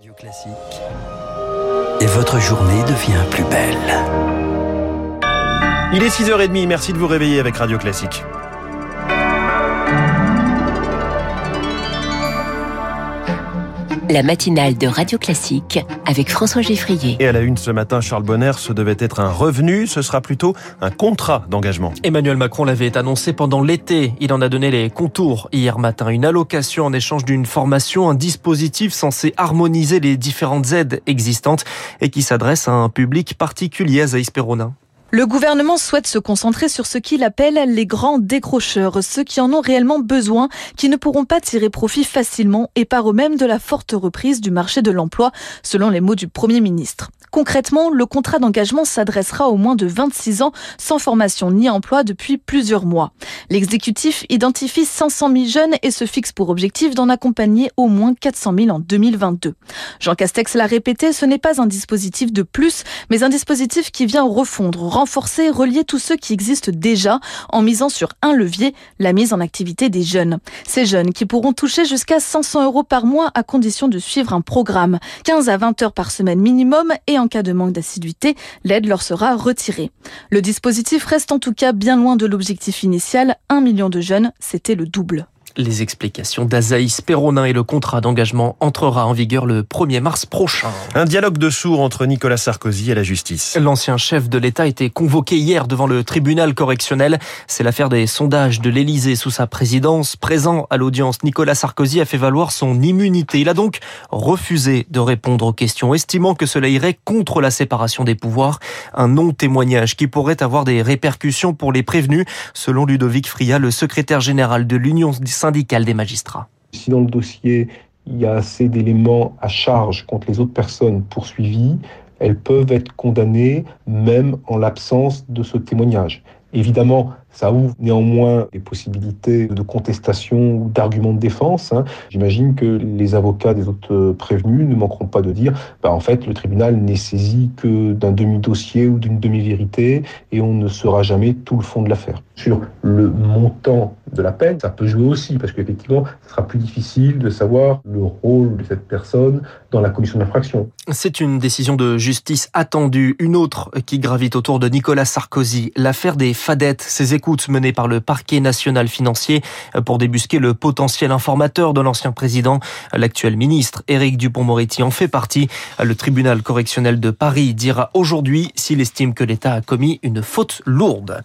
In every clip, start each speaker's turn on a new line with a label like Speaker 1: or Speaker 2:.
Speaker 1: Radio Classique. Et votre journée devient plus belle.
Speaker 2: Il est 6h30, merci de vous réveiller avec Radio Classique.
Speaker 3: La matinale de Radio Classique avec François Geffrier.
Speaker 2: Et à la une ce matin, Charles Bonner, ce devait être un revenu, ce sera plutôt un contrat d'engagement.
Speaker 4: Emmanuel Macron l'avait annoncé pendant l'été. Il en a donné les contours hier matin. Une allocation en échange d'une formation, un dispositif censé harmoniser les différentes aides existantes et qui s'adresse à un public particulier à Zaïs Perronin.
Speaker 5: Le gouvernement souhaite se concentrer sur ce qu'il appelle les grands décrocheurs, ceux qui en ont réellement besoin, qui ne pourront pas tirer profit facilement et par eux-mêmes de la forte reprise du marché de l'emploi, selon les mots du Premier ministre. Concrètement, le contrat d'engagement s'adressera aux moins de 26 ans sans formation ni emploi depuis plusieurs mois. L'exécutif identifie 500 000 jeunes et se fixe pour objectif d'en accompagner au moins 400 000 en 2022. Jean Castex l'a répété, ce n'est pas un dispositif de plus, mais un dispositif qui vient refondre, renforcer, relier tous ceux qui existent déjà en misant sur un levier, la mise en activité des jeunes. Ces jeunes qui pourront toucher jusqu'à 500 euros par mois à condition de suivre un programme, 15 à 20 heures par semaine minimum et en cas de manque d'assiduité, l'aide leur sera retirée. Le dispositif reste en tout cas bien loin de l'objectif initial, 1 million de jeunes, c'était le double.
Speaker 4: Les explications d'Azaïs Perronin et le contrat d'engagement entrera en vigueur le 1er mars prochain.
Speaker 2: Un dialogue de sourds entre Nicolas Sarkozy et la justice.
Speaker 4: L'ancien chef de l'État a été convoqué hier devant le tribunal correctionnel. C'est l'affaire des sondages de l'Élysée sous sa présidence. Présent à l'audience, Nicolas Sarkozy a fait valoir son immunité. Il a donc refusé de répondre aux questions, estimant que cela irait contre la séparation des pouvoirs. Un non-témoignage qui pourrait avoir des répercussions pour les prévenus, selon Ludovic Fria, le secrétaire général de l'Union syndicale des magistrats.
Speaker 6: Si dans le dossier, il y a assez d'éléments à charge contre les autres personnes poursuivies, elles peuvent être condamnées même en l'absence de ce témoignage. Évidemment, ça ouvre néanmoins des possibilités de contestation ou d'arguments de défense. Hein. J'imagine que les avocats des autres prévenus ne manqueront pas de dire bah, en fait, le tribunal n'est saisi que d'un demi-dossier ou d'une demi-vérité et on ne saura jamais tout le fond de l'affaire. Sur le montant de la peine, ça peut jouer aussi, parce qu'effectivement, ce sera plus difficile de savoir le rôle de cette personne dans la commission d'infraction.
Speaker 4: C'est une décision de justice attendue. Une autre qui gravite autour de Nicolas Sarkozy, l'affaire des fadettes, ces écoutes menées par le parquet national financier pour débusquer le potentiel informateur de l'ancien président. L'actuel ministre, Éric Dupont-Moretti, en fait partie. Le tribunal correctionnel de Paris dira aujourd'hui s'il estime que l'État a commis une faute lourde.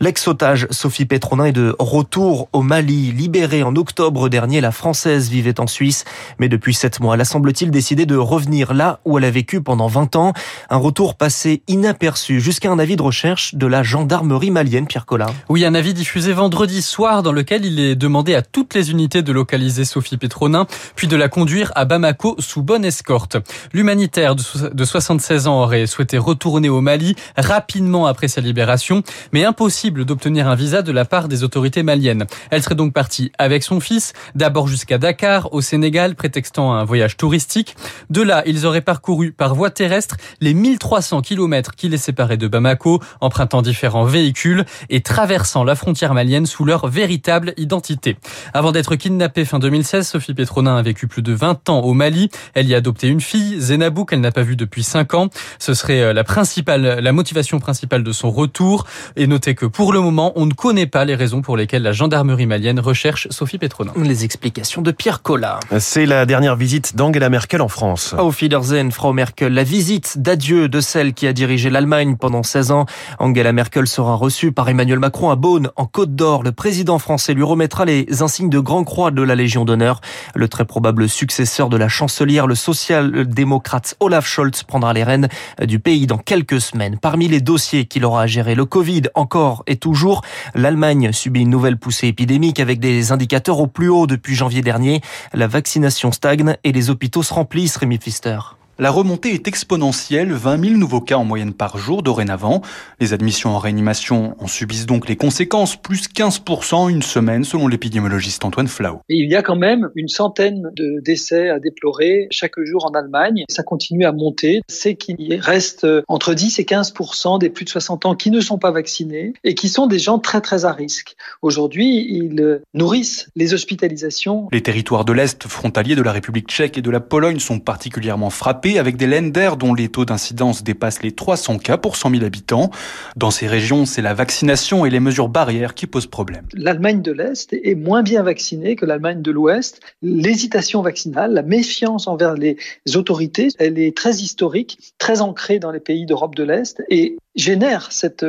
Speaker 4: L'ex-otage Sophie Pétronin est de retour au Mali. Libérée en octobre dernier, la Française vivait en Suisse. Mais depuis sept mois, elle a semble-t-il décidé de revenir là où elle a vécu pendant 20 ans. Un retour passé inaperçu jusqu'à un avis de recherche de la gendarmerie malienne, Pierre Collin.
Speaker 7: Oui, un avis diffusé vendredi soir dans lequel il est demandé à toutes les unités de localiser Sophie Pétronin, puis de la conduire à Bamako sous bonne escorte. L'humanitaire de 76 ans aurait souhaité retourner au Mali rapidement après sa libération, mais impossible d'obtenir un visa de la part des autorités maliennes. Elle serait donc partie avec son fils, d'abord jusqu'à Dakar, au Sénégal, prétextant un voyage touristique. De là, ils auraient parcouru par voie terrestre les 1300 kilomètres qui les séparaient de Bamako, empruntant différents véhicules et traversant la frontière malienne sous leur véritable identité. Avant d'être kidnappée fin 2016, Sophie Pétronin a vécu plus de 20 ans au Mali. Elle y a adopté une fille, Zenabou, qu'elle n'a pas vue depuis 5 ans. Ce serait la principale, la motivation principale de son retour. Et notez que pour le moment, on ne connaît pas les raisons pour lesquelles la gendarmerie malienne recherche Sophie Pétronin.
Speaker 4: Les explications de Pierre Collat.
Speaker 2: C'est la dernière visite d'Angela Merkel en France.
Speaker 4: Auf Wiedersehen, Frau Merkel. La visite d'adieu de celle qui a dirigé l'Allemagne pendant 16 ans. Angela Merkel sera reçue par Emmanuel Macron à Beaune, en Côte d'Or. Le président français lui remettra les insignes de Grand Croix de la Légion d'honneur. Le très probable successeur de la chancelière, le social-démocrate Olaf Scholz, prendra les rênes du pays dans quelques semaines. Parmi les dossiers qu'il aura à gérer, le Covid encore et toujours. L'Allemagne subit une nouvelle poussée épidémique avec des indicateurs au plus haut depuis janvier dernier. La vaccination stagne et les hôpitaux se remplissent, Rémi Pfister.
Speaker 8: La remontée est exponentielle, 20 000 nouveaux cas en moyenne par jour dorénavant. Les admissions en réanimation en subissent donc les conséquences, plus 15% une semaine selon l'épidémiologiste Antoine Flau.
Speaker 9: Il y a quand même une centaine de décès à déplorer chaque jour en Allemagne. Ça continue à monter. C'est qu'il reste entre 10 et 15% des plus de 60 ans qui ne sont pas vaccinés et qui sont des gens très très à risque. Aujourd'hui, ils nourrissent les hospitalisations.
Speaker 8: Les territoires de l'Est frontaliers de la République tchèque et de la Pologne sont particulièrement frappés avec des lenders dont les taux d'incidence dépassent les 300 cas pour 100 000 habitants. Dans ces régions, c'est la vaccination et les mesures barrières qui posent problème.
Speaker 9: L'Allemagne de l'Est est moins bien vaccinée que l'Allemagne de l'Ouest. L'hésitation vaccinale, la méfiance envers les autorités, elle est très historique, très ancrée dans les pays d'Europe de l'Est et génère cette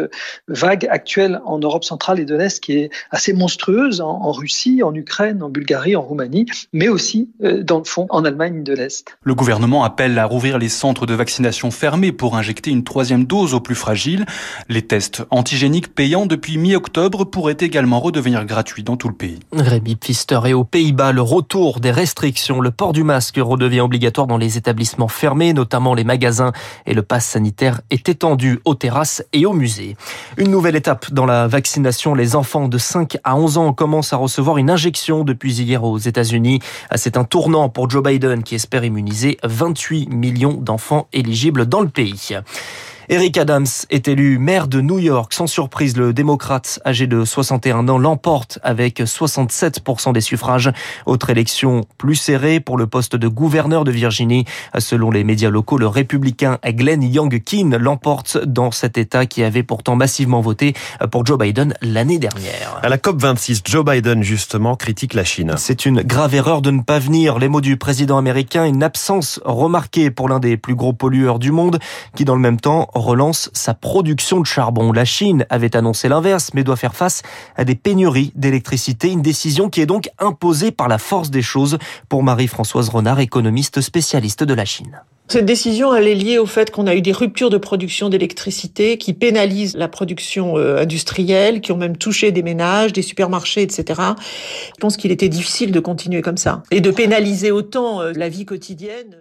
Speaker 9: vague actuelle en Europe centrale et de l'Est qui est assez monstrueuse en, Russie, en Ukraine, en Bulgarie, en Roumanie, mais aussi euh, dans le fond en Allemagne de l'Est.
Speaker 8: Le gouvernement appelle à rouvrir les centres de vaccination fermés pour injecter une troisième dose aux plus fragiles. Les tests antigéniques payants depuis mi-octobre pourraient également redevenir gratuits dans tout le pays.
Speaker 4: Rémi Pfister et aux Pays-Bas, le retour des restrictions, le port du masque redevient obligatoire dans les établissements fermés, notamment les magasins, et le pass sanitaire est étendu aux terrasses et au musée. Une nouvelle étape dans la vaccination. Les enfants de 5 à 11 ans commencent à recevoir une injection depuis hier aux États-Unis. C'est un tournant pour Joe Biden qui espère immuniser 28 millions d'enfants éligibles dans le pays. Eric Adams est élu maire de New York. Sans surprise, le démocrate âgé de 61 ans l'emporte avec 67% des suffrages. Autre élection plus serrée pour le poste de gouverneur de Virginie. Selon les médias locaux, le républicain Glenn Youngkin l'emporte dans cet État qui avait pourtant massivement voté pour Joe Biden l'année dernière.
Speaker 2: À la COP26, Joe Biden justement critique la Chine.
Speaker 4: C'est une grave erreur de ne pas venir. Les mots du président américain, une absence remarquée pour l'un des plus gros pollueurs du monde qui dans le même temps relance sa production de charbon. La Chine avait annoncé l'inverse, mais doit faire face à des pénuries d'électricité, une décision qui est donc imposée par la force des choses pour Marie-Françoise Renard, économiste spécialiste de la Chine.
Speaker 10: Cette décision, elle est liée au fait qu'on a eu des ruptures de production d'électricité qui pénalisent la production euh, industrielle, qui ont même touché des ménages, des supermarchés, etc. Je pense qu'il était difficile de continuer comme ça et de pénaliser autant euh, la vie quotidienne.